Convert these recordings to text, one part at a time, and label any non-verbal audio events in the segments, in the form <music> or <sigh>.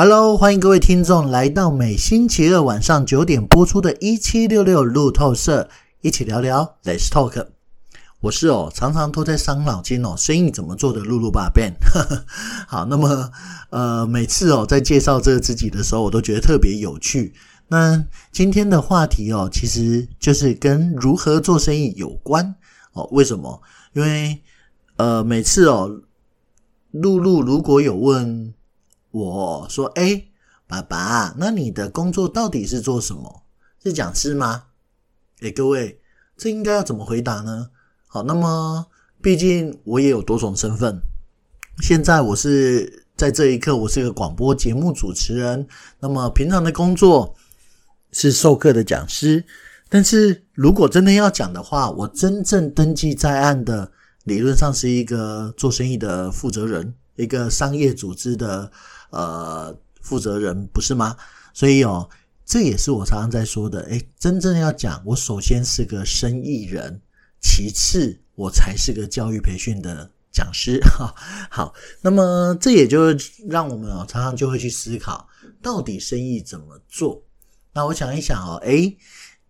Hello，欢迎各位听众来到每星期二晚上九点播出的《一七六六路透社》，一起聊聊 Let's Talk。我是哦，常常都在伤脑筋哦，生意怎么做的，露露爸 Ben。好，那么呃，每次哦在介绍这个自己的时候，我都觉得特别有趣。那今天的话题哦，其实就是跟如何做生意有关哦。为什么？因为呃，每次哦，露露如果有问。我说：“哎，爸爸，那你的工作到底是做什么？是讲师吗？”哎，各位，这应该要怎么回答呢？好，那么毕竟我也有多种身份。现在我是在这一刻，我是一个广播节目主持人。那么平常的工作是授课的讲师。但是如果真的要讲的话，我真正登记在案的，理论上是一个做生意的负责人，一个商业组织的。呃，负责人不是吗？所以哦，这也是我常常在说的。诶，真正要讲，我首先是个生意人，其次我才是个教育培训的讲师。<laughs> 哈，好，那么这也就让我们哦，常常就会去思考，到底生意怎么做？那我想一想哦，诶，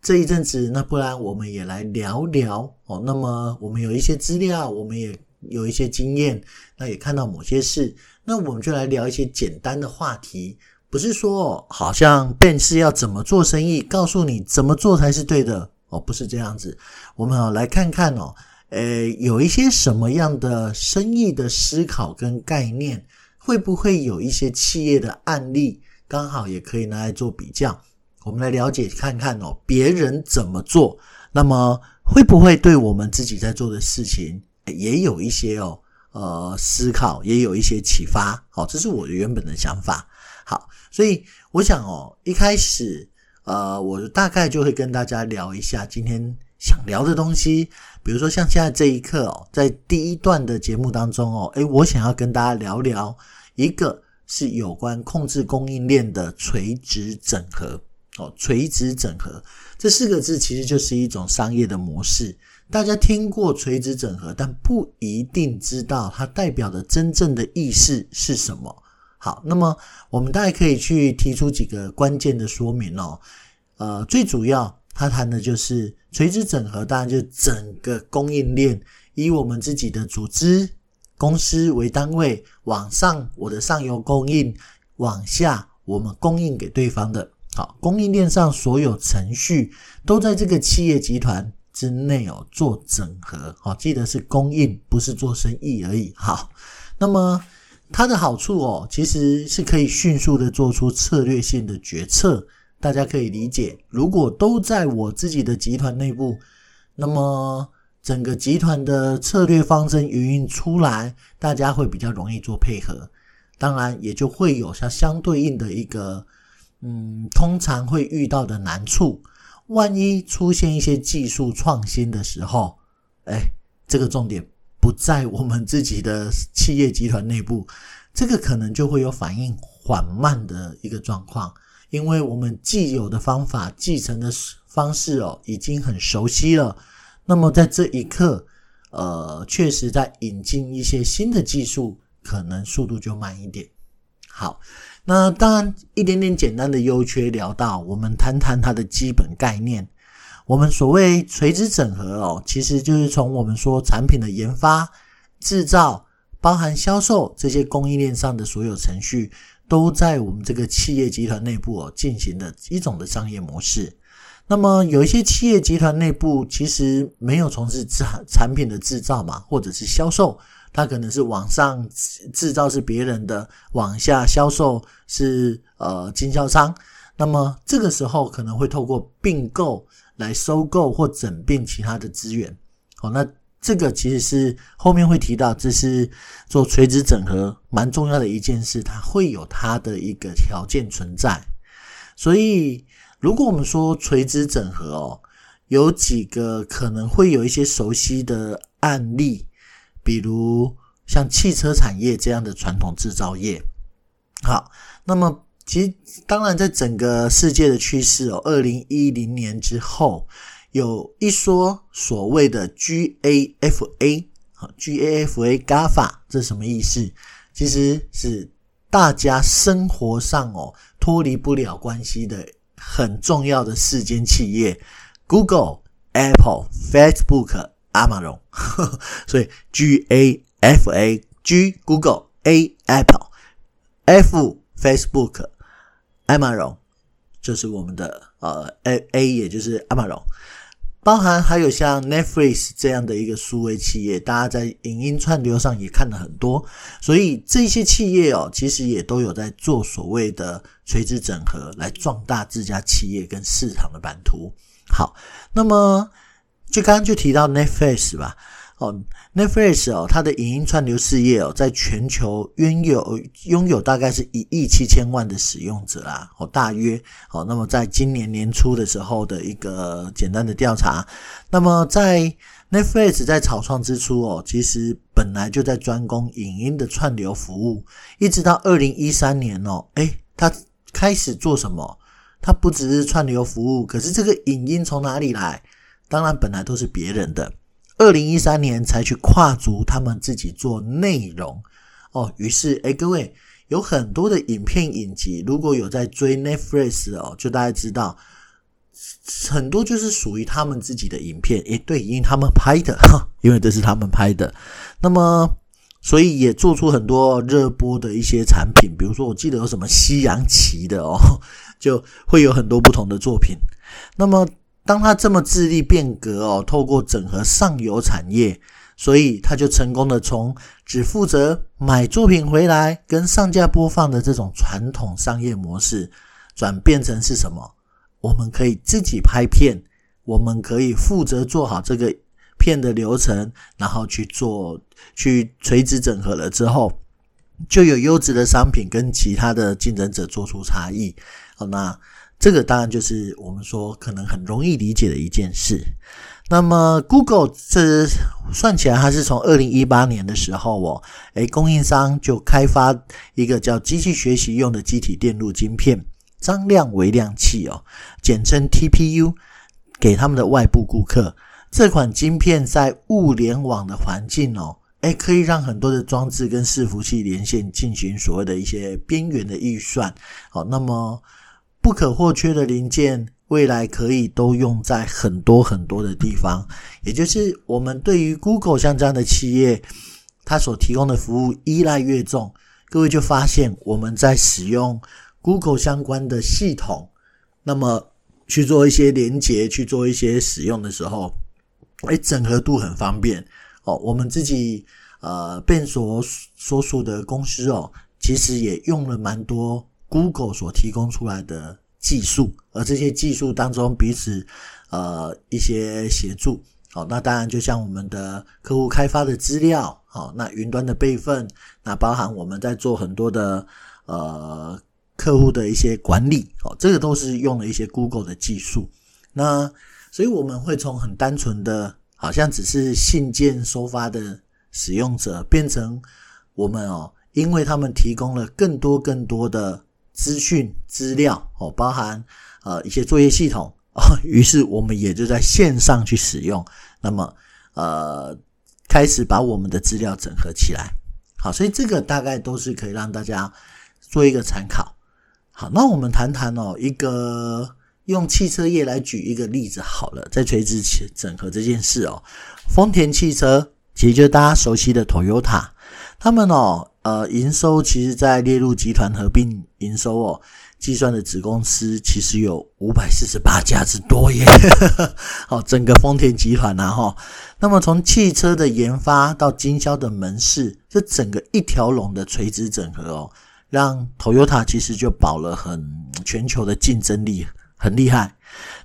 这一阵子，那不然我们也来聊聊哦。那么我们有一些资料，我们也有一些经验，那也看到某些事。那我们就来聊一些简单的话题，不是说好像 Ben 是要怎么做生意，告诉你怎么做才是对的哦，不是这样子。我们好来看看哦，诶，有一些什么样的生意的思考跟概念，会不会有一些企业的案例，刚好也可以拿来做比较。我们来了解看看哦，别人怎么做，那么会不会对我们自己在做的事情也有一些哦。呃，思考也有一些启发，好，这是我原本的想法。好，所以我想哦，一开始呃，我大概就会跟大家聊一下今天想聊的东西，比如说像现在这一刻哦，在第一段的节目当中哦，诶，我想要跟大家聊聊，一个是有关控制供应链的垂直整合哦，垂直整合这四个字其实就是一种商业的模式。大家听过垂直整合，但不一定知道它代表的真正的意思是什么。好，那么我们大概可以去提出几个关键的说明哦。呃，最主要，它谈的就是垂直整合，当然就整个供应链，以我们自己的组织公司为单位，往上我的上游供应，往下我们供应给对方的。好，供应链上所有程序都在这个企业集团之内哦，做整合，好，记得是供应，不是做生意而已。好，那么它的好处哦，其实是可以迅速的做出策略性的决策。大家可以理解，如果都在我自己的集团内部，那么整个集团的策略方针运出来，大家会比较容易做配合。当然，也就会有相相对应的一个，嗯，通常会遇到的难处。万一出现一些技术创新的时候，哎，这个重点不在我们自己的企业集团内部，这个可能就会有反应缓慢的一个状况，因为我们既有的方法、继承的方式哦，已经很熟悉了。那么在这一刻，呃，确实在引进一些新的技术，可能速度就慢一点。好。那当然，一点点简单的优缺聊到，我们谈谈它的基本概念。我们所谓垂直整合哦，其实就是从我们说产品的研发、制造、包含销售这些供应链上的所有程序，都在我们这个企业集团内部哦进行的一种的商业模式。那么有一些企业集团内部其实没有从事产产品的制造嘛，或者是销售。它可能是往上制造是别人的，往下销售是呃经销商。那么这个时候可能会透过并购来收购或整并其他的资源。好，那这个其实是后面会提到，这是做垂直整合蛮重要的一件事，它会有它的一个条件存在。所以如果我们说垂直整合哦，有几个可能会有一些熟悉的案例。比如像汽车产业这样的传统制造业，好，那么其实当然在整个世界的趋势哦，二零一零年之后有一说所谓的 GAFA，好，GAFA GAFA 这什么意思？其实是大家生活上哦脱离不了关系的很重要的四间企业：Google、Apple、Facebook、Amazon。所以 G A F A G Google A Apple F Facebook Amazon 就是我们的呃 A A，也就是 Amazon。包含还有像 Netflix 这样的一个数位企业，大家在影音串流上也看了很多，所以这些企业哦，其实也都有在做所谓的垂直整合，来壮大自家企业跟市场的版图。好，那么就刚刚就提到 Netflix 吧。哦，Netflix 哦，它的影音串流事业哦，在全球拥有拥有大概是一亿七千万的使用者啦，哦，大约哦，那么在今年年初的时候的一个简单的调查，那么在 Netflix 在草创之初哦，其实本来就在专攻影音的串流服务，一直到二零一三年哦，诶，它开始做什么？它不只是串流服务，可是这个影音从哪里来？当然，本来都是别人的。二零一三年才去跨足他们自己做内容哦，于是诶各位有很多的影片影集，如果有在追 Netflix 哦，就大家知道很多就是属于他们自己的影片，也对，因为他们拍的，<laughs> 因为这是他们拍的，那么所以也做出很多热播的一些产品，比如说我记得有什么西洋棋的哦，<laughs> 就会有很多不同的作品，那么。当他这么致力变革哦，透过整合上游产业，所以他就成功的从只负责买作品回来跟上架播放的这种传统商业模式，转变成是什么？我们可以自己拍片，我们可以负责做好这个片的流程，然后去做去垂直整合了之后，就有优质的商品跟其他的竞争者做出差异。好，那。这个当然就是我们说可能很容易理解的一件事。那么，Google 这算起来，它是从二零一八年的时候哦，诶，供应商就开发一个叫机器学习用的积体电路晶片——张量微量器哦，简称 TPU，给他们的外部顾客。这款晶片在物联网的环境哦，诶，可以让很多的装置跟伺服器连线，进行所谓的一些边缘的运算。好，那么。不可或缺的零件，未来可以都用在很多很多的地方。也就是我们对于 Google 像这样的企业，它所提供的服务依赖越重，各位就发现我们在使用 Google 相关的系统，那么去做一些连接，去做一些使用的时候，诶，整合度很方便哦。我们自己呃，变所所属的公司哦，其实也用了蛮多。Google 所提供出来的技术，而这些技术当中彼此呃一些协助，好，那当然就像我们的客户开发的资料，好，那云端的备份，那包含我们在做很多的呃客户的一些管理，哦，这个都是用了一些 Google 的技术。那所以我们会从很单纯的，好像只是信件收发的使用者，变成我们哦，因为他们提供了更多更多的。资讯资料哦，包含呃一些作业系统哦，<laughs> 于是我们也就在线上去使用，那么呃开始把我们的资料整合起来。好，所以这个大概都是可以让大家做一个参考。好，那我们谈谈哦，一个用汽车业来举一个例子好了，在垂直整合这件事哦，丰田汽车其实就是大家熟悉的 Toyota，他们哦。呃，营收其实，在列入集团合并营收哦，计算的子公司其实有五百四十八家之多耶。<laughs> 好，整个丰田集团呐，哈，那么从汽车的研发到经销的门市，这整个一条龙的垂直整合哦，让 Toyota 其实就保了很全球的竞争力，很厉害。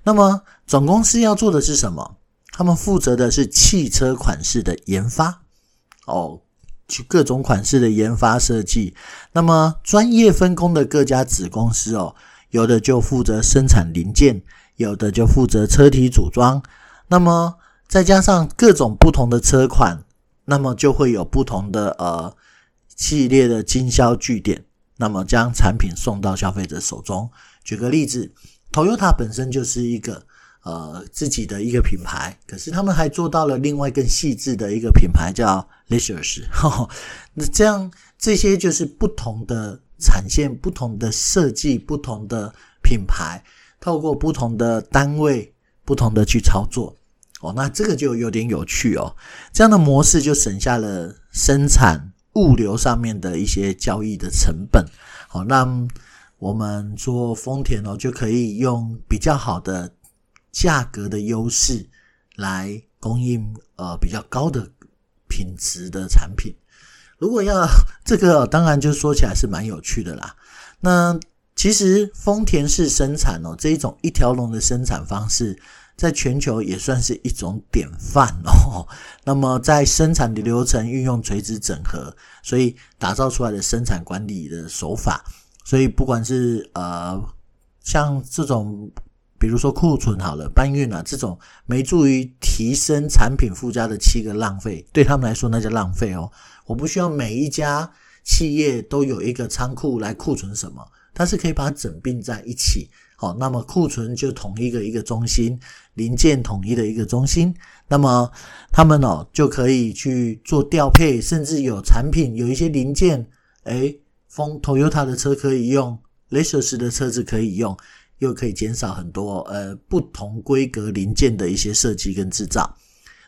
那么总公司要做的是什么？他们负责的是汽车款式的研发哦。去各种款式的研发设计，那么专业分工的各家子公司哦，有的就负责生产零件，有的就负责车体组装，那么再加上各种不同的车款，那么就会有不同的呃系列的经销据点，那么将产品送到消费者手中。举个例子，Toyota 本身就是一个。呃，自己的一个品牌，可是他们还做到了另外更细致的一个品牌，叫 Lexus。<laughs> 那这样这些就是不同的产线不同的设计、不同的品牌，透过不同的单位、不同的去操作。哦，那这个就有点有趣哦。这样的模式就省下了生产物流上面的一些交易的成本。好，那我们做丰田哦，就可以用比较好的价格的优势来供应呃比较高的品质的产品。如果要这个，当然就说起来是蛮有趣的啦。那其实丰田式生产哦，这一种一条龙的生产方式。在全球也算是一种典范哦。<laughs> 那么在生产的流程运用垂直整合，所以打造出来的生产管理的手法，所以不管是呃像这种，比如说库存好了，搬运啊这种没助于提升产品附加的七个浪费，对他们来说那叫浪费哦。我不需要每一家企业都有一个仓库来库存什么，它是可以把它整并在一起。好，那么库存就统一个一个中心，零件统一的一个中心，那么他们哦就可以去做调配，甚至有产品有一些零件，诶，丰 Toyota 的车可以用，Lexus 的车子可以用，又可以减少很多呃不同规格零件的一些设计跟制造，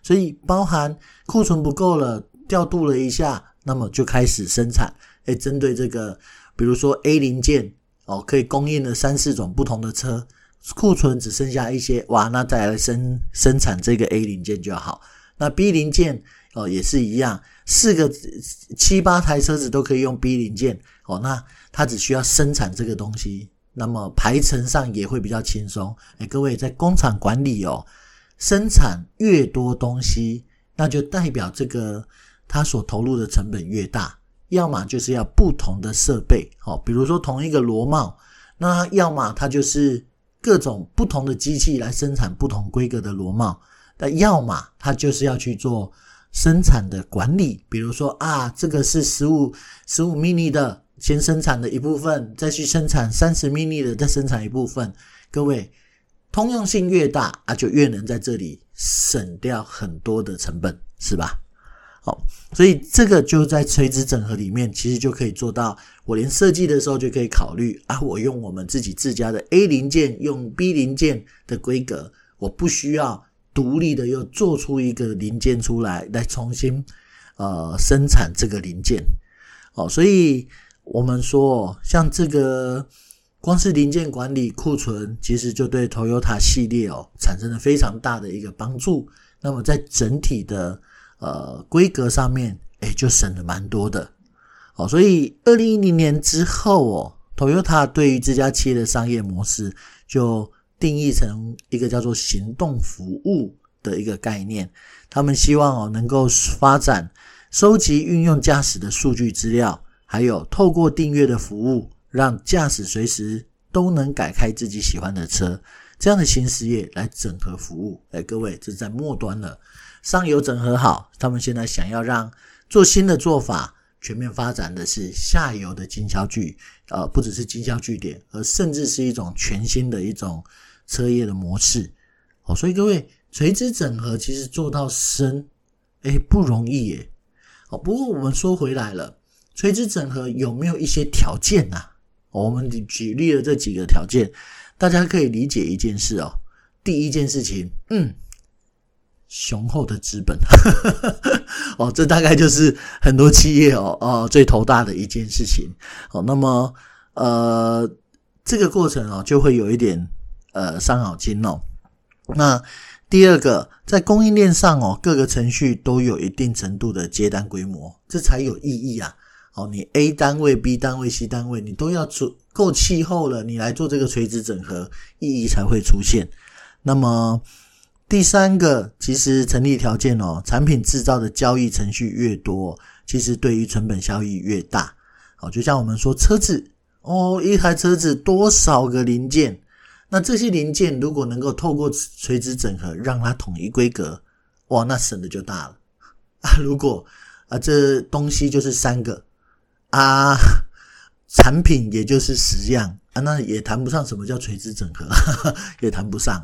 所以包含库存不够了，调度了一下，那么就开始生产，诶，针对这个，比如说 A 零件。哦，可以供应了三四种不同的车，库存只剩下一些，哇，那再来生生产这个 A 零件就好。那 B 零件哦也是一样，四个七八台车子都可以用 B 零件哦，那它只需要生产这个东西，那么排程上也会比较轻松。哎，各位在工厂管理哦，生产越多东西，那就代表这个它所投入的成本越大。要么就是要不同的设备，好，比如说同一个螺帽，那要么它就是各种不同的机器来生产不同规格的螺帽，那要么它就是要去做生产的管理，比如说啊，这个是十五十五 mini 的，先生产的一部分，再去生产三十 mini 的，再生产一部分。各位，通用性越大啊，就越能在这里省掉很多的成本，是吧？好，所以这个就在垂直整合里面，其实就可以做到。我连设计的时候就可以考虑啊，我用我们自己自家的 A 零件，用 B 零件的规格，我不需要独立的又做出一个零件出来，来重新呃生产这个零件。哦，所以我们说，像这个光是零件管理库存，其实就对 Toyota 系列哦产生了非常大的一个帮助。那么在整体的呃，规格上面，哎就省了蛮多的，哦，所以二零一零年之后哦，Toyota 对于这家企业的商业模式就定义成一个叫做行动服务的一个概念。他们希望哦，能够发展收集运用驾驶的数据资料，还有透过订阅的服务，让驾驶随时都能改开自己喜欢的车，这样的新事业来整合服务。诶各位，这是在末端了。上游整合好，他们现在想要让做新的做法，全面发展的是下游的经销据，呃，不只是经销据点，而甚至是一种全新的一种车业的模式。哦，所以各位垂直整合其实做到深，诶，不容易耶。哦，不过我们说回来了，垂直整合有没有一些条件呐？我们举例了这几个条件，大家可以理解一件事哦。第一件事情，嗯。雄厚的资本，<laughs> 哦，这大概就是很多企业哦，哦，最头大的一件事情。哦，那么，呃，这个过程哦，就会有一点呃伤脑筋哦。那第二个，在供应链上哦，各个程序都有一定程度的接单规模，这才有意义啊。哦，你 A 单位、B 单位、C 单位，你都要足够气候了，你来做这个垂直整合，意义才会出现。那么。第三个，其实成立条件哦，产品制造的交易程序越多，其实对于成本效益越大。好，就像我们说车子哦，一台车子多少个零件，那这些零件如果能够透过垂直整合让它统一规格，哇，那省的就大了 <laughs> 啊！如果啊这东西就是三个啊，产品也就是十样啊，那也谈不上什么叫垂直整合，呵 <laughs> 呵也谈不上。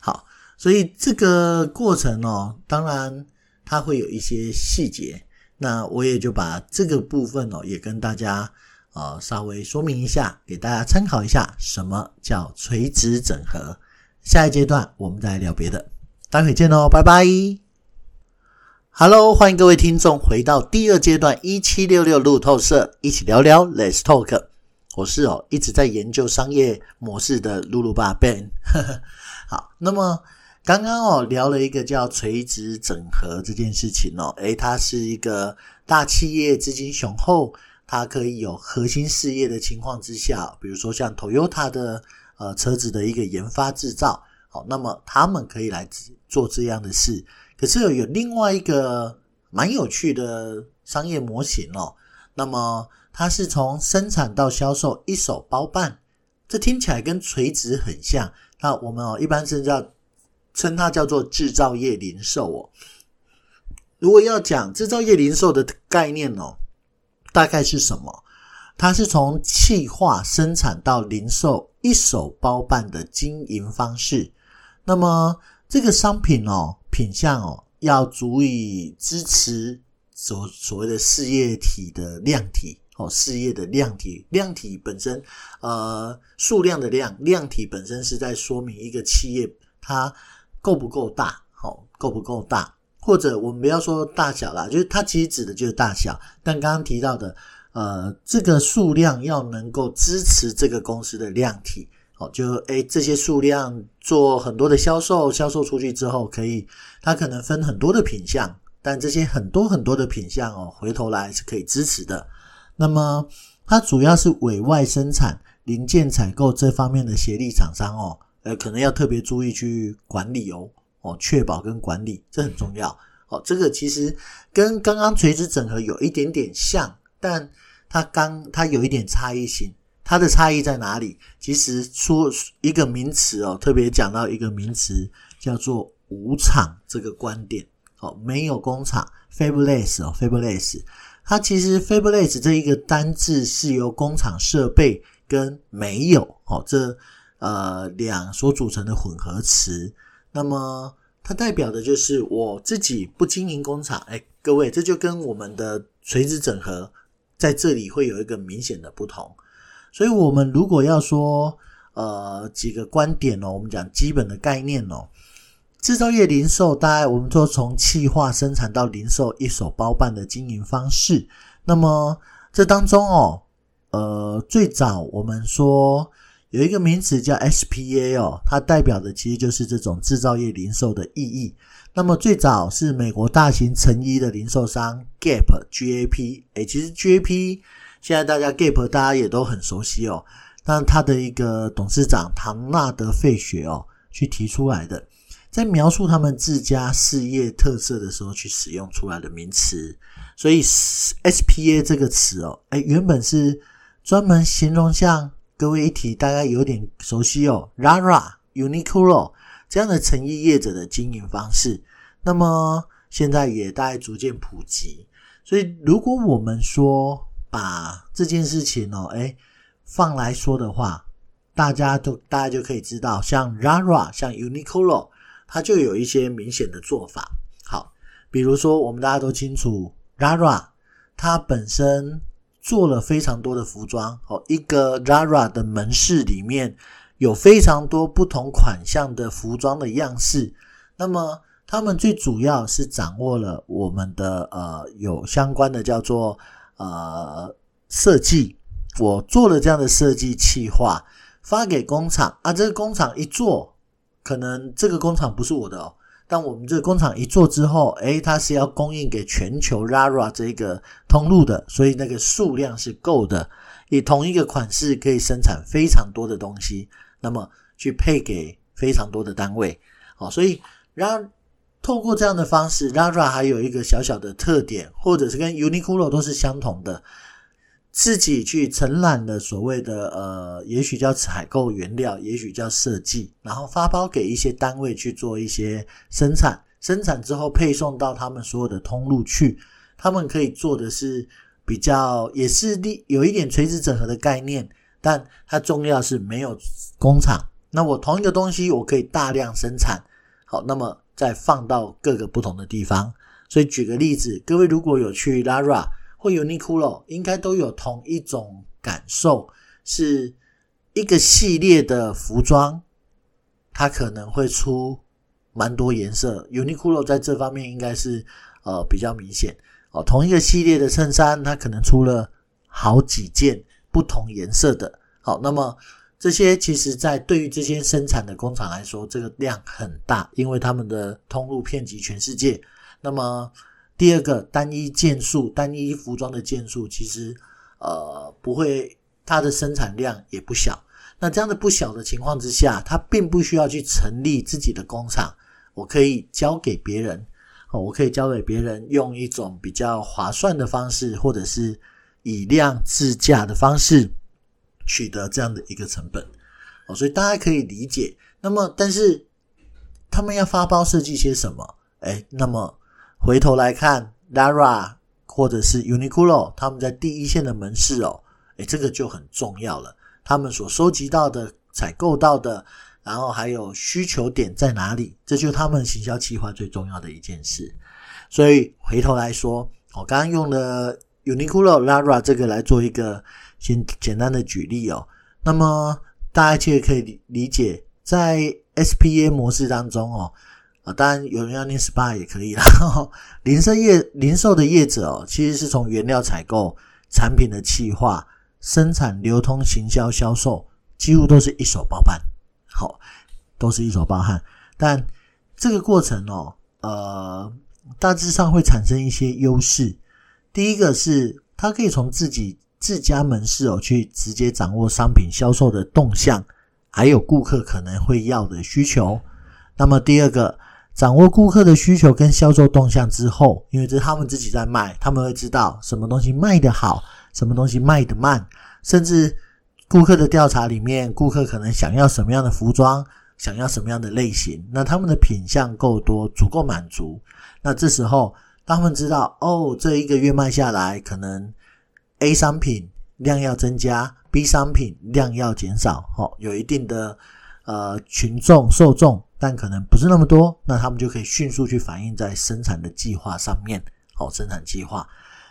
好。所以这个过程哦，当然它会有一些细节，那我也就把这个部分哦，也跟大家呃稍微说明一下，给大家参考一下，什么叫垂直整合。下一阶段我们再聊别的，待会见喽，拜拜。Hello，欢迎各位听众回到第二阶段一七六六路透社，一起聊聊 Let's Talk。我是哦一直在研究商业模式的露露爸 Ben。<laughs> 好，那么。刚刚哦聊了一个叫垂直整合这件事情哦，诶，它是一个大企业资金雄厚，它可以有核心事业的情况之下，比如说像 Toyota 的呃车子的一个研发制造，好，那么他们可以来做这样的事。可是有另外一个蛮有趣的商业模型哦，那么它是从生产到销售一手包办，这听起来跟垂直很像。那我们哦一般是叫。称它叫做制造业零售哦。如果要讲制造业零售的概念哦，大概是什么？它是从企划生产到零售一手包办的经营方式。那么这个商品哦，品项哦，要足以支持所所谓的事业体的量体哦，事业的量体，量体本身呃数量的量，量体本身是在说明一个企业它。够不够大？好，够不够大？或者我们不要说大小啦，就是它其实指的就是大小。但刚刚提到的，呃，这个数量要能够支持这个公司的量体，哦，就诶这些数量做很多的销售，销售出去之后，可以它可能分很多的品项，但这些很多很多的品项哦，回头来是可以支持的。那么它主要是委外生产、零件采购这方面的协力厂商哦。呃，可能要特别注意去管理哦，哦，确保跟管理这很重要哦。这个其实跟刚刚垂直整合有一点点像，但它刚它有一点差异性。它的差异在哪里？其实说一个名词哦，特别讲到一个名词叫做无厂这个观点哦，没有工厂，Fabulous 哦，Fabulous 它其实 Fabulous 这一个单字是由工厂设备跟没有哦这。呃，两所组成的混合词，那么它代表的就是我自己不经营工厂。哎，各位，这就跟我们的垂直整合在这里会有一个明显的不同。所以，我们如果要说呃几个观点哦，我们讲基本的概念哦，制造业零售大概我们说从企划生产到零售一手包办的经营方式。那么这当中哦，呃，最早我们说。有一个名词叫 SPA 哦，它代表的其实就是这种制造业零售的意义。那么最早是美国大型成衣的零售商 Gap GAP，诶，其实 GAP 现在大家 Gap 大家也都很熟悉哦。但他的一个董事长唐纳德费雪哦，去提出来的，在描述他们自家事业特色的时候去使用出来的名词。所以 SPA 这个词哦，诶，原本是专门形容像。各位一提，大概有点熟悉哦，Rara、Uniqlo 这样的成衣业者的经营方式，那么现在也大概逐渐普及。所以，如果我们说把这件事情哦，诶放来说的话，大家都大家就可以知道，像 Zara、像 Uniqlo，它就有一些明显的做法。好，比如说我们大家都清楚，Zara 它本身。做了非常多的服装哦，一个 Zara 的门市里面有非常多不同款项的服装的样式。那么他们最主要是掌握了我们的呃有相关的叫做呃设计。我做了这样的设计企划，发给工厂啊，这个工厂一做，可能这个工厂不是我的哦。但我们这个工厂一做之后，诶，它是要供应给全球 Zara 这个通路的，所以那个数量是够的。以同一个款式可以生产非常多的东西，那么去配给非常多的单位。好，所以然后透过这样的方式，Zara 还有一个小小的特点，或者是跟 Uniqlo 都是相同的。自己去承揽了所谓的呃，也许叫采购原料，也许叫设计，然后发包给一些单位去做一些生产，生产之后配送到他们所有的通路去。他们可以做的是比较，也是利有一点垂直整合的概念，但它重要是没有工厂。那我同一个东西，我可以大量生产，好，那么再放到各个不同的地方。所以举个例子，各位如果有去 Lara。会有 Uniqlo 应该都有同一种感受是一个系列的服装，它可能会出蛮多颜色。Uniqlo 在这方面应该是呃比较明显哦。同一个系列的衬衫，它可能出了好几件不同颜色的。好，那么这些其实在对于这些生产的工厂来说，这个量很大，因为他们的通路遍及全世界。那么第二个，单一件数、单一服装的件数，其实呃不会，它的生产量也不小。那这样的不小的情况之下，它并不需要去成立自己的工厂，我可以交给别人，哦，我可以交给别人，用一种比较划算的方式，或者是以量制价的方式。取得这样的一个成本，哦，所以大家可以理解。那么，但是他们要发包设计些什么？诶，那么回头来看，Lara 或者是 Uniqlo，他们在第一线的门市哦，诶，这个就很重要了。他们所收集到的、采购到的，然后还有需求点在哪里？这就是他们行销计划最重要的一件事。所以回头来说，我刚刚用了 Uniqlo、Lara 这个来做一个。先简单的举例哦，那么大家其实可以理解，在 SPA 模式当中哦，啊，当然有人要念 SPA 也可以啦。<laughs> 零售业零售的业者哦，其实是从原料采购、产品的企划、生产、流通、行销、销售，几乎都是一手包办，好，都是一手包办。但这个过程哦，呃，大致上会产生一些优势。第一个是，它可以从自己。自家门市哦，去直接掌握商品销售的动向，还有顾客可能会要的需求。那么第二个，掌握顾客的需求跟销售动向之后，因为这是他们自己在卖，他们会知道什么东西卖得好，什么东西卖得慢，甚至顾客的调查里面，顾客可能想要什么样的服装，想要什么样的类型，那他们的品相够多，足够满足。那这时候，当他们知道哦，这一个月卖下来可能。A 商品量要增加，B 商品量要减少，哦，有一定的呃群众受众，但可能不是那么多，那他们就可以迅速去反映在生产的计划上面，哦，生产计划。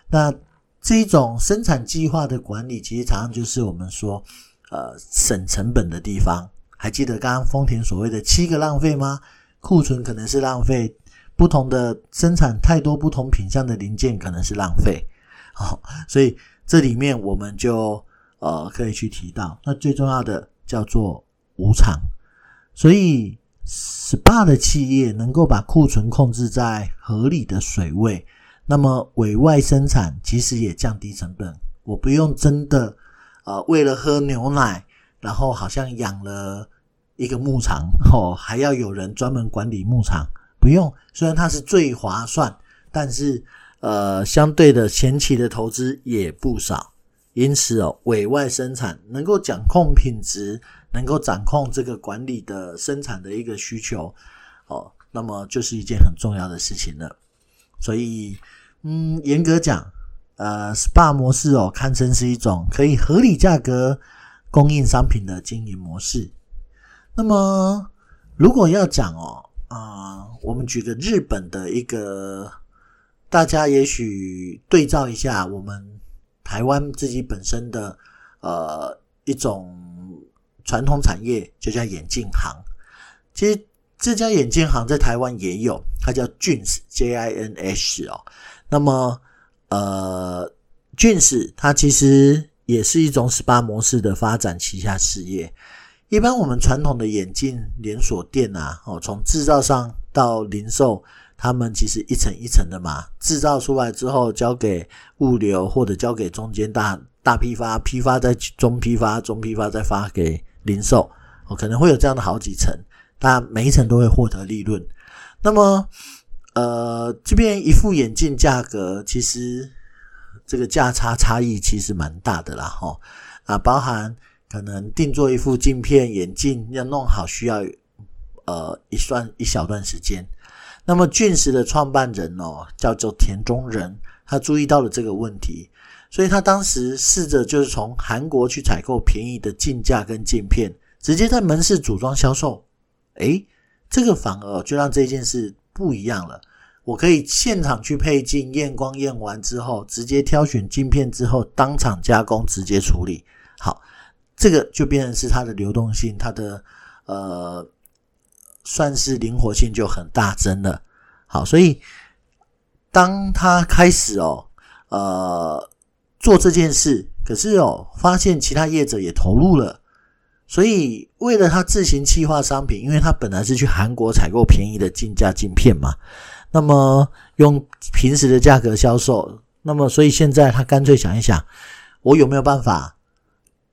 那这种生产计划的管理，其实常常就是我们说呃省成本的地方。还记得刚刚丰田所谓的七个浪费吗？库存可能是浪费，不同的生产太多不同品相的零件可能是浪费，好，<laughs> 所以。这里面我们就呃可以去提到，那最重要的叫做无偿，所以 SPA 的企业能够把库存控制在合理的水位，那么委外生产其实也降低成本。我不用真的呃为了喝牛奶，然后好像养了一个牧场 <laughs> 哦，还要有人专门管理牧场，不用。虽然它是最划算，但是。呃，相对的前期的投资也不少，因此哦，委外生产能够掌控品质，能够掌控这个管理的生产的一个需求，哦，那么就是一件很重要的事情了。所以，嗯，严格讲，呃，SPA 模式哦，堪称是一种可以合理价格供应商品的经营模式。那么，如果要讲哦，啊、我们举个日本的一个。大家也许对照一下我们台湾自己本身的呃一种传统产业，就叫眼镜行。其实这家眼镜行在台湾也有，它叫 Jins J I N S 哦。那么呃 Jins 它其实也是一种 SPA 模式的发展旗下事业。一般我们传统的眼镜连锁店啊，哦，从制造商到零售。他们其实一层一层的嘛，制造出来之后交给物流或者交给中间大大批发，批发再中批发，中批发再发给零售，哦，可能会有这样的好几层，但每一层都会获得利润。那么，呃，这边一副眼镜价格其实这个价差差异其实蛮大的啦，哈啊，包含可能定做一副镜片眼镜要弄好需要呃一算一小段时间。那么俊石的创办人哦，叫做田中仁，他注意到了这个问题，所以他当时试着就是从韩国去采购便宜的镜架跟镜片，直接在门市组装销售。诶，这个反而就让这件事不一样了。我可以现场去配镜验光，验完之后直接挑选镜片之后当场加工，直接处理。好，这个就变成是它的流动性，它的呃算是灵活性就很大增了。好，所以当他开始哦呃做这件事，可是哦发现其他业者也投入了。所以，为了他自行企划商品，因为他本来是去韩国采购便宜的竞价镜片嘛，那么用平时的价格销售，那么所以现在他干脆想一想，我有没有办法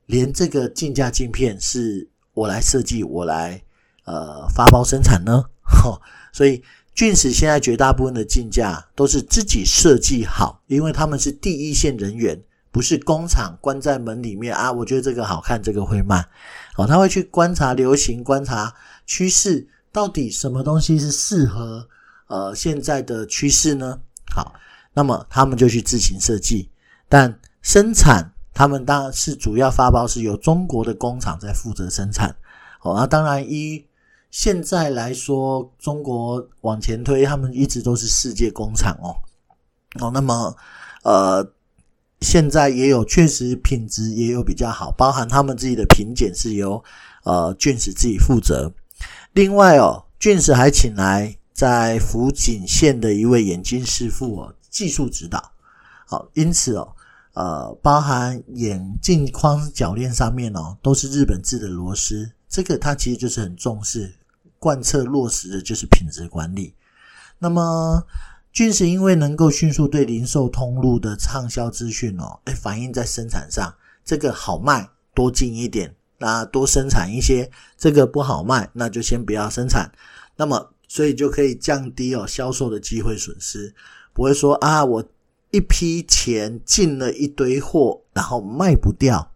连这个竞价镜片是我来设计，我来呃发包生产呢？吼，<laughs> 所以俊实现在绝大部分的竞价都是自己设计好，因为他们是第一线人员。不是工厂关在门里面啊！我觉得这个好看，这个会卖。哦，他会去观察流行，观察趋势，到底什么东西是适合呃现在的趋势呢？好，那么他们就去自行设计，但生产他们当然是主要发包是由中国的工厂在负责生产。哦，那当然依现在来说，中国往前推，他们一直都是世界工厂哦。哦，那么呃。现在也有确实品质也有比较好，包含他们自己的品检是由呃俊实自己负责。另外哦，俊实还请来在福井县的一位眼镜师傅哦，技术指导。好，因此哦，呃，包含眼镜框铰链上面哦，都是日本制的螺丝。这个它其实就是很重视贯彻落实的就是品质管理。那么。俊实因为能够迅速对零售通路的畅销资讯哦，哎，反映在生产上，这个好卖多进一点，那多生产一些；这个不好卖，那就先不要生产。那么，所以就可以降低哦销售的机会损失，不会说啊，我一批钱进了一堆货，然后卖不掉，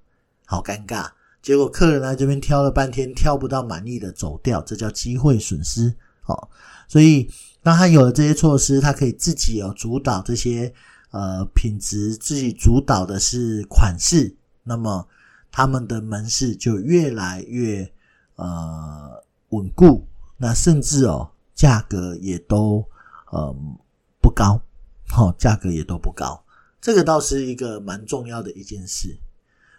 好尴尬。结果客人来这边挑了半天，挑不到满意的走掉，这叫机会损失。哦，所以。当他有了这些措施，他可以自己有主导这些呃品质，自己主导的是款式，那么他们的门市就越来越呃稳固，那甚至哦价格也都呃不高，好、价格也都不高，这个倒是一个蛮重要的一件事。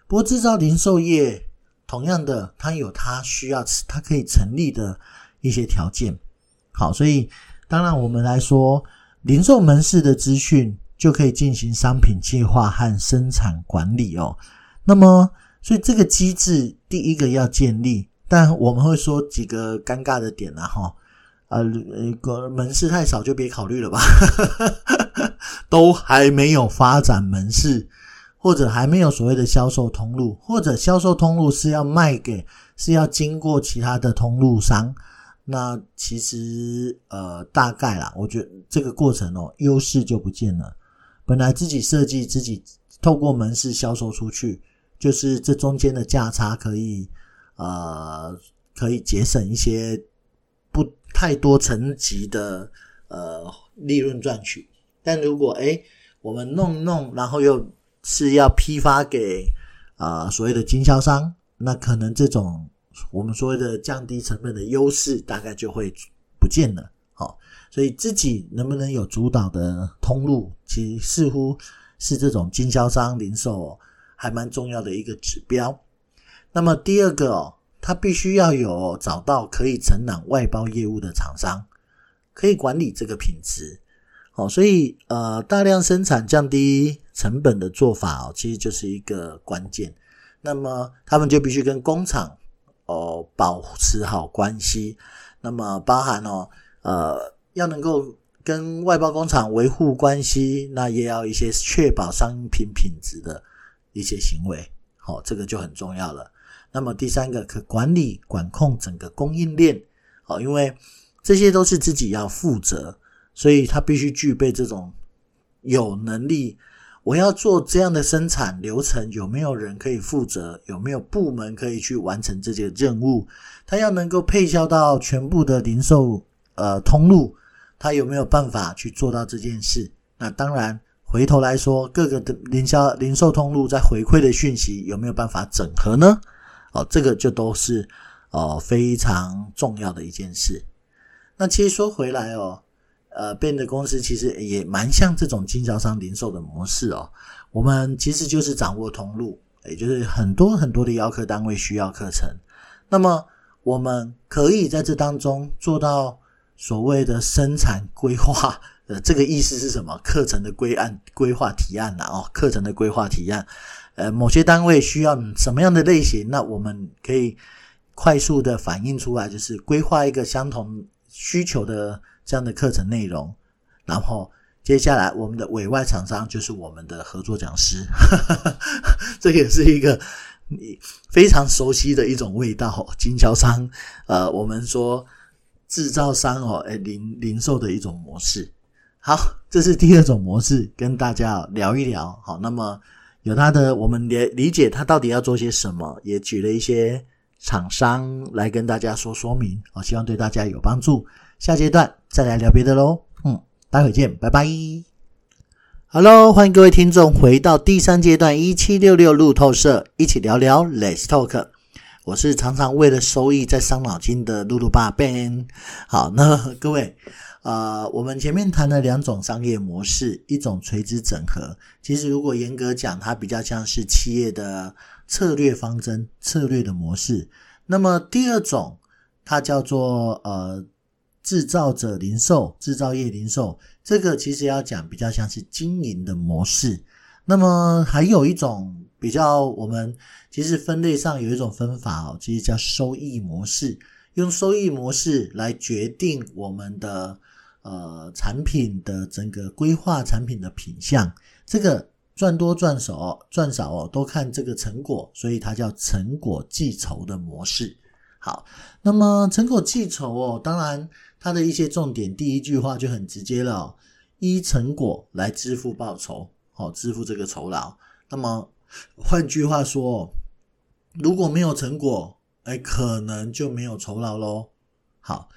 不过制造零售业同样的，它有它需要它可以成立的一些条件，好，所以。当然，我们来说，零售门市的资讯就可以进行商品计划和生产管理哦。那么，所以这个机制第一个要建立，但我们会说几个尴尬的点啊，哈，呃，门市太少就别考虑了吧，<laughs> 都还没有发展门市，或者还没有所谓的销售通路，或者销售通路是要卖给，是要经过其他的通路商。那其实呃，大概啦，我觉得这个过程哦，优势就不见了。本来自己设计，自己透过门市销售出去，就是这中间的价差可以呃，可以节省一些不太多层级的呃利润赚取。但如果诶我们弄弄，然后又是要批发给啊、所谓的经销商，那可能这种。我们所谓的降低成本的优势，大概就会不见了。好，所以自己能不能有主导的通路，其实似乎是这种经销商零售还蛮重要的一个指标。那么第二个哦，他必须要有找到可以承揽外包业务的厂商，可以管理这个品质。好，所以呃，大量生产降低成本的做法哦，其实就是一个关键。那么他们就必须跟工厂。哦，保持好关系，那么包含哦，呃，要能够跟外包工厂维护关系，那也要一些确保商品品质的一些行为，好、哦，这个就很重要了。那么第三个，可管理管控整个供应链，好、哦，因为这些都是自己要负责，所以他必须具备这种有能力。我要做这样的生产流程，有没有人可以负责？有没有部门可以去完成这些任务？他要能够配销到全部的零售呃通路，他有没有办法去做到这件事？那当然，回头来说，各个的零销零售通路在回馈的讯息有没有办法整合呢？哦，这个就都是哦非常重要的一件事。那其实说回来哦，呃，Ben 的公司其实也蛮像这种经销商零售的模式哦。我们其实就是掌握通路，也就是很多很多的邀客单位需要课程，那么我们可以在这当中做到所谓的生产规划。呃，这个意思是什么？课程的规案、规划提案呐，哦，课程的规划提案。呃，某些单位需要什么样的类型，那我们可以快速的反映出来，就是规划一个相同需求的这样的课程内容，然后。接下来，我们的委外厂商就是我们的合作讲师，<laughs> 这也是一个你非常熟悉的一种味道。经销商，呃，我们说制造商哦，诶，零零售的一种模式。好，这是第二种模式，跟大家聊一聊。好，那么有他的，我们理理解他到底要做些什么，也举了一些厂商来跟大家说说明。好，希望对大家有帮助。下阶段再来聊别的喽。嗯待会见，拜拜。Hello，欢迎各位听众回到第三阶段一七六六路透社，一起聊聊 Let's Talk。我是常常为了收益在伤脑筋的露露爸 Ben。好，那各位，呃，我们前面谈了两种商业模式，一种垂直整合，其实如果严格讲，它比较像是企业的策略方针、策略的模式。那么第二种，它叫做呃。制造者零售、制造业零售，这个其实要讲比较像是经营的模式。那么还有一种比较，我们其实分类上有一种分法哦，其实叫收益模式，用收益模式来决定我们的呃产品的整个规划、产品的品相。这个赚多赚少、赚少哦，都看这个成果，所以它叫成果计酬的模式。好，那么成果计酬哦，当然它的一些重点，第一句话就很直接了哦，依成果来支付报酬，好，支付这个酬劳。那么换句话说，如果没有成果，哎，可能就没有酬劳喽。好，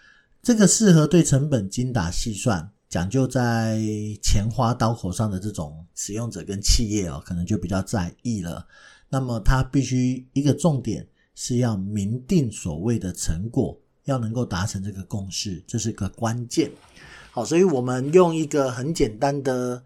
这个适合对成本精打细算、讲究在钱花刀口上的这种使用者跟企业哦，可能就比较在意了。那么它必须一个重点。是要明定所谓的成果，要能够达成这个共识，这是个关键。好，所以我们用一个很简单的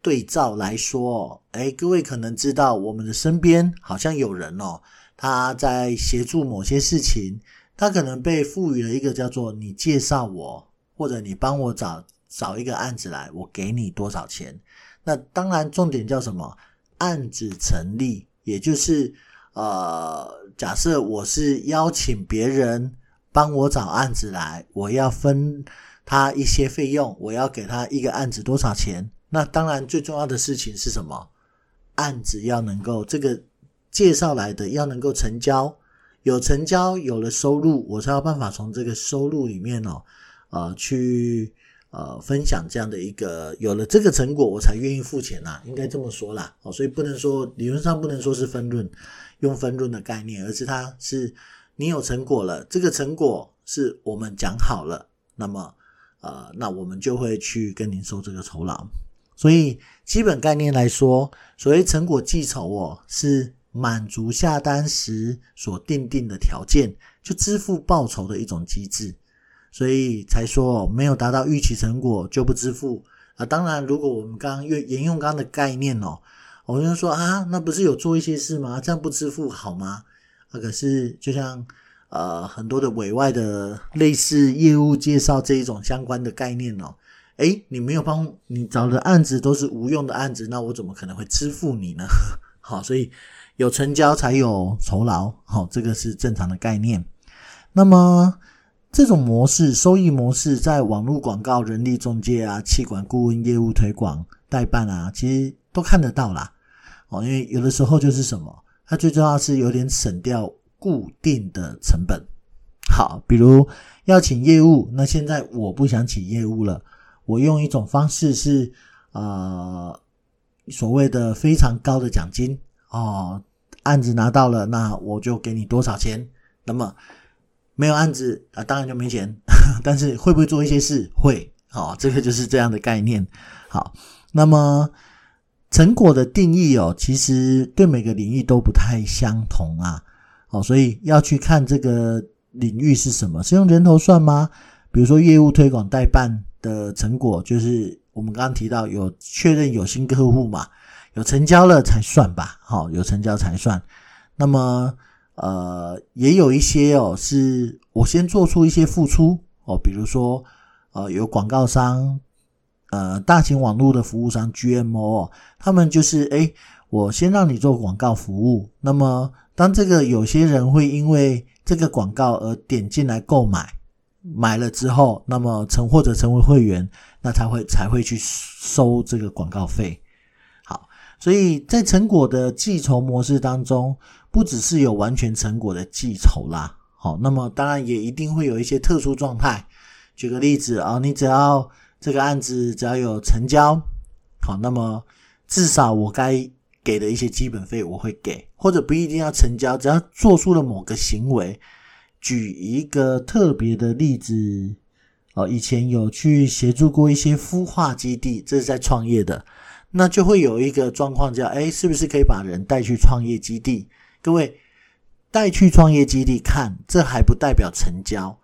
对照来说，诶，各位可能知道，我们的身边好像有人哦，他在协助某些事情，他可能被赋予了一个叫做“你介绍我”或者“你帮我找找一个案子来，我给你多少钱”。那当然，重点叫什么？案子成立，也就是。呃，假设我是邀请别人帮我找案子来，我要分他一些费用，我要给他一个案子多少钱？那当然最重要的事情是什么？案子要能够这个介绍来的要能够成交，有成交有了收入，我才有办法从这个收入里面哦，呃，去呃分享这样的一个有了这个成果，我才愿意付钱呐，应该这么说啦。哦，所以不能说理论上不能说是分润。用分润的概念，而是它是你有成果了，这个成果是我们讲好了，那么呃，那我们就会去跟您收这个酬劳。所以基本概念来说，所谓成果计酬哦，是满足下单时所订定的条件，就支付报酬的一种机制。所以才说没有达到预期成果就不支付啊。当然，如果我们刚用沿用刚刚的概念哦。我就说啊，那不是有做一些事吗？这样不支付好吗？可是就像呃很多的委外的类似业务介绍这一种相关的概念哦，诶，你没有帮你找的案子都是无用的案子，那我怎么可能会支付你呢？<laughs> 好，所以有成交才有酬劳，好，这个是正常的概念。那么这种模式，收益模式，在网络广告、人力中介啊、气管顾问、业务推广、代办啊，其实都看得到啦。哦，因为有的时候就是什么，它最重要是有点省掉固定的成本。好，比如要请业务，那现在我不想请业务了，我用一种方式是，呃，所谓的非常高的奖金哦，案子拿到了，那我就给你多少钱。那么没有案子啊，当然就没钱。<laughs> 但是会不会做一些事？会。好，这个就是这样的概念。好，那么。成果的定义哦，其实对每个领域都不太相同啊。好，所以要去看这个领域是什么，是用人头算吗？比如说业务推广代办的成果，就是我们刚刚提到有确认有新客户嘛，有成交了才算吧，好，有成交才算。那么呃，也有一些哦，是我先做出一些付出哦，比如说呃，有广告商。呃，大型网络的服务商 GMO，他们就是诶，我先让你做广告服务。那么，当这个有些人会因为这个广告而点进来购买，买了之后，那么成或者成为会员，那才会才会去收这个广告费。好，所以在成果的计酬模式当中，不只是有完全成果的计酬啦。好，那么当然也一定会有一些特殊状态。举个例子啊，你只要这个案子只要有成交，好，那么至少我该给的一些基本费我会给，或者不一定要成交，只要做出了某个行为。举一个特别的例子，哦，以前有去协助过一些孵化基地，这是在创业的，那就会有一个状况叫，诶，是不是可以把人带去创业基地？各位带去创业基地看，这还不代表成交。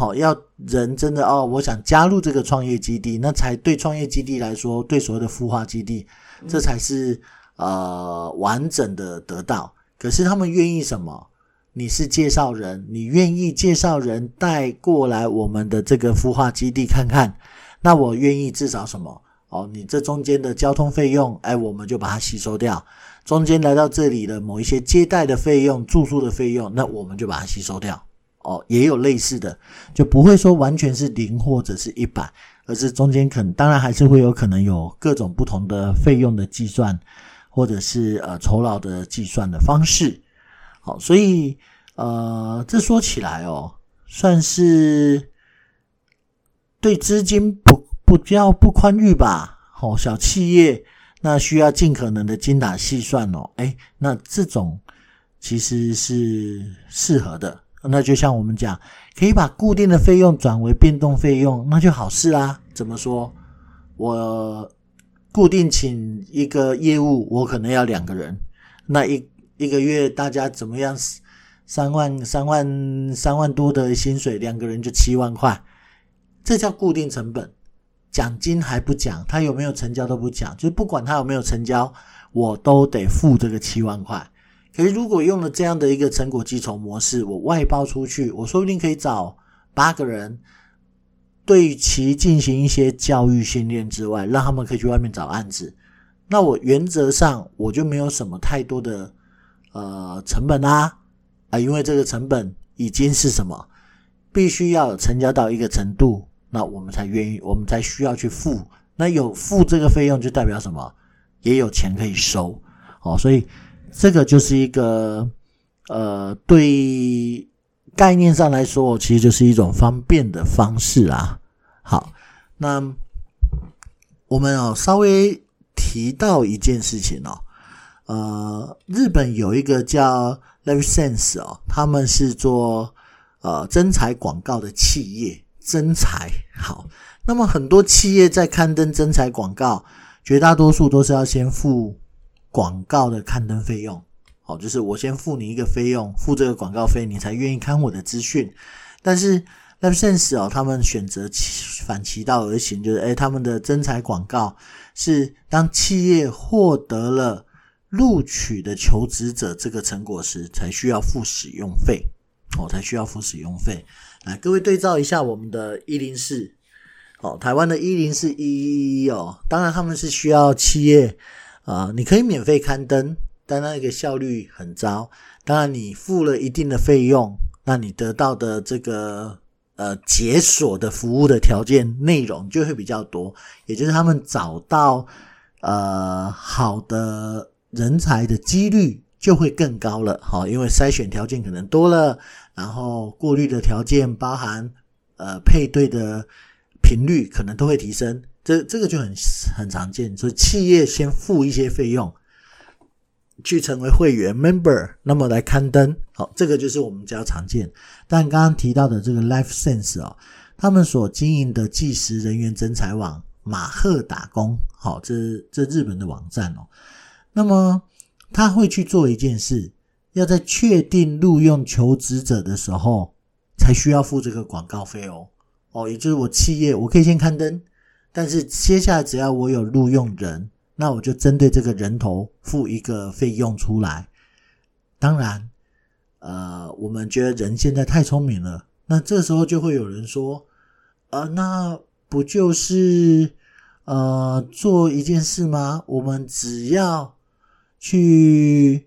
好，要人真的哦，我想加入这个创业基地，那才对创业基地来说，对所谓的孵化基地，这才是呃完整的得到。可是他们愿意什么？你是介绍人，你愿意介绍人带过来我们的这个孵化基地看看，那我愿意至少什么？哦，你这中间的交通费用，哎，我们就把它吸收掉。中间来到这里的某一些接待的费用、住宿的费用，那我们就把它吸收掉。哦，也有类似的，就不会说完全是零或者是一百，而是中间可能当然还是会有可能有各种不同的费用的计算，或者是呃酬劳的计算的方式。好，所以呃这说起来哦，算是对资金不不叫不宽裕吧。好，小企业那需要尽可能的精打细算哦。诶，那这种其实是适合的。那就像我们讲，可以把固定的费用转为变动费用，那就好事啦。怎么说？我固定请一个业务，我可能要两个人，那一一个月大家怎么样？三万、三万、三万多的薪水，两个人就七万块，这叫固定成本。奖金还不讲，他有没有成交都不讲，就不管他有没有成交，我都得付这个七万块。可是，如果用了这样的一个成果计酬模式，我外包出去，我说不定可以找八个人，对其进行一些教育训练之外，让他们可以去外面找案子。那我原则上我就没有什么太多的呃成本啊啊，因为这个成本已经是什么，必须要成交到一个程度，那我们才愿意，我们才需要去付。那有付这个费用，就代表什么？也有钱可以收哦，所以。这个就是一个，呃，对概念上来说，其实就是一种方便的方式啊。好，那我们哦稍微提到一件事情哦，呃，日本有一个叫 LiveSense 哦，他们是做呃征才广告的企业，征才好。那么很多企业在刊登征才广告，绝大多数都是要先付。广告的刊登费用，好，就是我先付你一个费用，付这个广告费，你才愿意看我的资讯。但是，Let'sense 哦，他们选择反其道而行，就是诶，他们的征才广告是当企业获得了录取的求职者这个成果时，才需要付使用费，哦，才需要付使用费。来，各位对照一下我们的一零四，哦，台湾的一零四一一一哦，当然他们是需要企业。啊、你可以免费刊登，但那个效率很糟。当然，你付了一定的费用，那你得到的这个呃解锁的服务的条件内容就会比较多，也就是他们找到呃好的人才的几率就会更高了。好，因为筛选条件可能多了，然后过滤的条件包含呃配对的频率可能都会提升。这这个就很很常见，所以企业先付一些费用，去成为会员 member，那么来刊登，好，这个就是我们比较常见。但刚刚提到的这个 Life Sense 哦，他们所经营的计时人员征才网马赫打工，好，这这日本的网站哦，那么他会去做一件事，要在确定录用求职者的时候，才需要付这个广告费哦。哦，也就是我企业我可以先刊登，但是接下来只要我有录用人，那我就针对这个人头付一个费用出来。当然，呃，我们觉得人现在太聪明了，那这时候就会有人说，呃，那不就是呃做一件事吗？我们只要去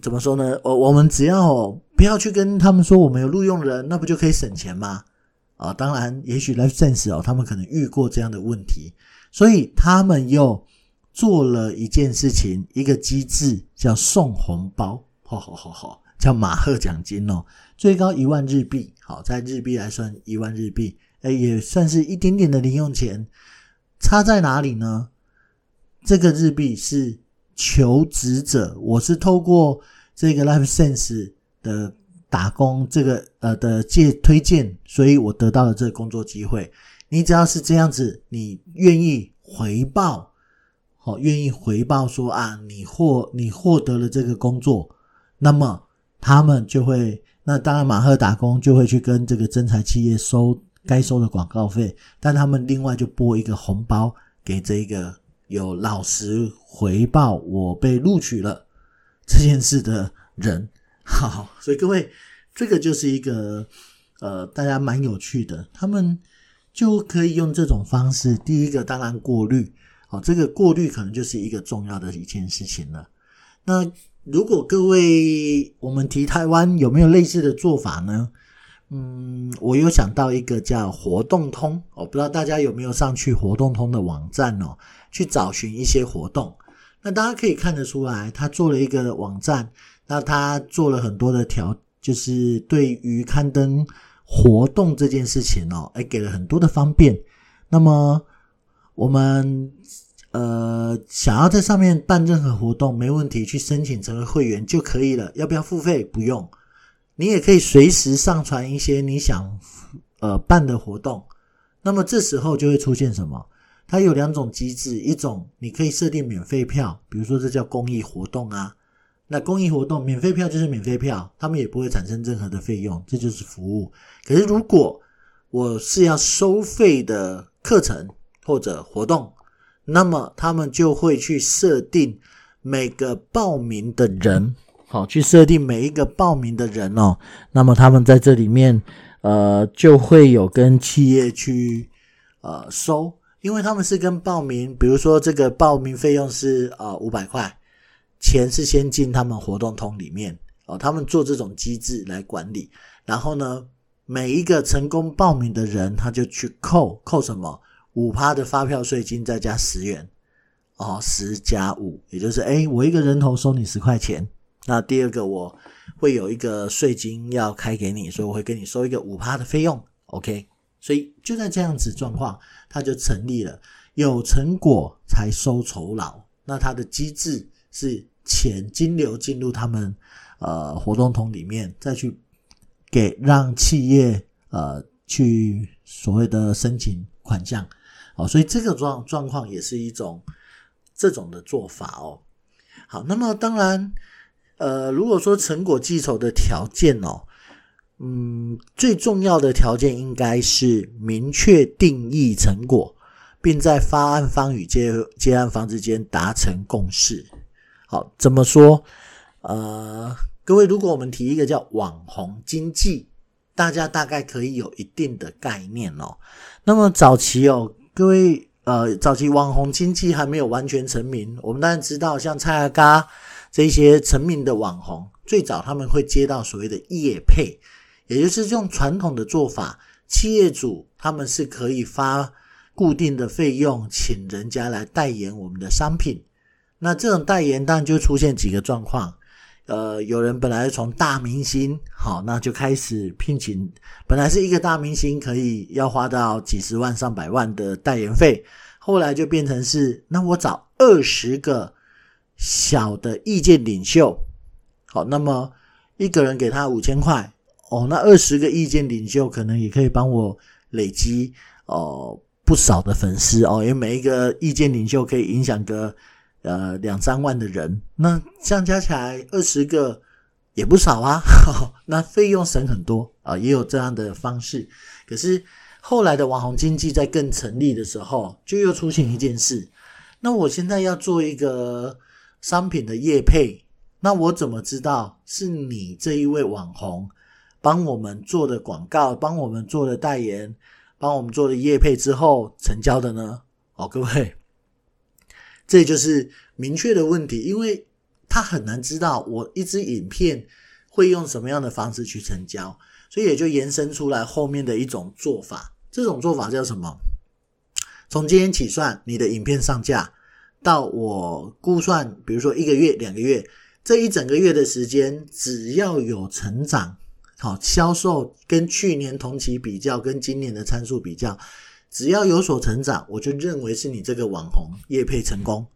怎么说呢？我我们只要不要去跟他们说我们有录用人，那不就可以省钱吗？啊、当然，也许 LifeSense 哦，他们可能遇过这样的问题，所以他们又做了一件事情，一个机制叫送红包，吼吼吼吼，叫马赫奖金哦，最高一万日币，好，在日币来算一万日币，哎，也算是一点点的零用钱。差在哪里呢？这个日币是求职者，我是透过这个 LifeSense 的。打工这个呃的借推荐，所以我得到了这个工作机会。你只要是这样子，你愿意回报，好，愿意回报说啊，你获你获得了这个工作，那么他们就会，那当然马赫打工就会去跟这个真材企业收该收的广告费，但他们另外就拨一个红包给这个有老实回报我被录取了这件事的人。好，<laughs> 所以各位，这个就是一个呃，大家蛮有趣的，他们就可以用这种方式。第一个当然过滤，好，这个过滤可能就是一个重要的一件事情了。那如果各位我们提台湾有没有类似的做法呢？嗯，我有想到一个叫活动通，我不知道大家有没有上去活动通的网站哦，去找寻一些活动。那大家可以看得出来，他做了一个网站。那他做了很多的调，就是对于刊登活动这件事情哦，哎，给了很多的方便。那么我们呃想要在上面办任何活动，没问题，去申请成为会员就可以了。要不要付费？不用。你也可以随时上传一些你想呃办的活动。那么这时候就会出现什么？它有两种机制，一种你可以设定免费票，比如说这叫公益活动啊。那公益活动，免费票就是免费票，他们也不会产生任何的费用，这就是服务。可是如果我是要收费的课程或者活动，那么他们就会去设定每个报名的人，好，去设定每一个报名的人哦。那么他们在这里面，呃，就会有跟企业去呃收，因为他们是跟报名，比如说这个报名费用是呃五百块。钱是先进他们活动通里面哦，他们做这种机制来管理，然后呢，每一个成功报名的人，他就去扣扣什么？五趴的发票税金，再加十元。哦，十加五，也就是哎，我一个人头收你十块钱，那第二个我会有一个税金要开给你，所以我会跟你收一个五趴的费用，OK，所以就在这样子状况，他就成立了，有成果才收酬劳，那他的机制是。钱金流进入他们呃活动桶里面，再去给让企业呃去所谓的申请款项，哦，所以这个状状况也是一种这种的做法哦。好，那么当然呃，如果说成果计酬的条件哦，嗯，最重要的条件应该是明确定义成果，并在发案方与接接案方之间达成共识。好，怎么说？呃，各位，如果我们提一个叫网红经济，大家大概可以有一定的概念哦。那么早期哦，各位，呃，早期网红经济还没有完全成名。我们当然知道，像蔡阿嘎这些成名的网红，最早他们会接到所谓的业配，也就是用传统的做法，企业主他们是可以发固定的费用，请人家来代言我们的商品。那这种代言当然就出现几个状况，呃，有人本来是从大明星，好，那就开始聘请，本来是一个大明星可以要花到几十万上百万的代言费，后来就变成是，那我找二十个小的意见领袖，好，那么一个人给他五千块，哦，那二十个意见领袖可能也可以帮我累积哦不少的粉丝哦，因为每一个意见领袖可以影响个。呃，两三万的人，那这样加起来二十个也不少啊。<laughs> 那费用省很多啊，也有这样的方式。可是后来的网红经济在更成立的时候，就又出现一件事。那我现在要做一个商品的业配，那我怎么知道是你这一位网红帮我们做的广告，帮我们做的代言，帮我们做的业配之后成交的呢？哦，各位，这就是明确的问题，因为他很难知道我一支影片会用什么样的方式去成交。所以也就延伸出来后面的一种做法，这种做法叫什么？从今天起算，你的影片上架到我估算，比如说一个月、两个月，这一整个月的时间，只要有成长，好，销售跟去年同期比较，跟今年的参数比较，只要有所成长，我就认为是你这个网红业配成功，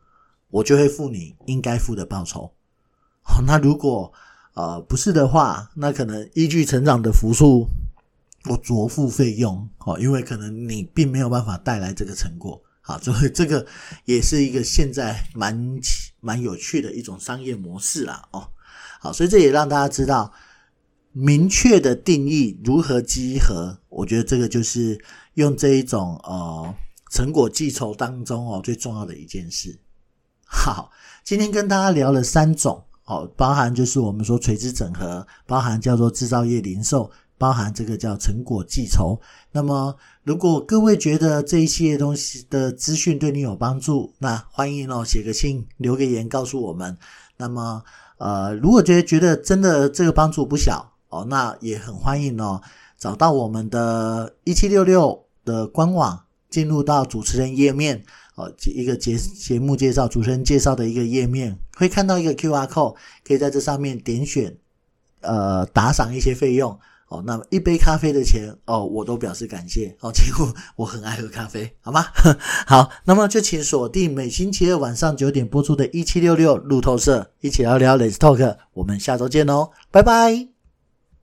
我就会付你应该付的报酬。好，那如果呃，不是的话，那可能依据成长的幅数，我酌付费用好，因为可能你并没有办法带来这个成果，好，所以这个也是一个现在蛮蛮有趣的一种商业模式啦，哦，好，所以这也让大家知道明确的定义如何集合，我觉得这个就是用这一种呃成果计酬当中哦最重要的一件事。好，今天跟大家聊了三种。哦，包含就是我们说垂直整合，包含叫做制造业零售，包含这个叫成果计酬。那么，如果各位觉得这一系列东西的资讯对你有帮助，那欢迎哦写个信，留个言告诉我们。那么，呃，如果觉得觉得真的这个帮助不小哦，那也很欢迎哦找到我们的一七六六的官网，进入到主持人页面。哦，一个节节目介绍，主持人介绍的一个页面，会看到一个 QR code，可以在这上面点选，呃，打赏一些费用。哦，那么一杯咖啡的钱，哦，我都表示感谢。哦，结果我很爱喝咖啡，好吗？<laughs> 好，那么就请锁定每星期二晚上九点播出的一七六六路透社，一起聊聊 Let's Talk，我们下周见哦，拜拜。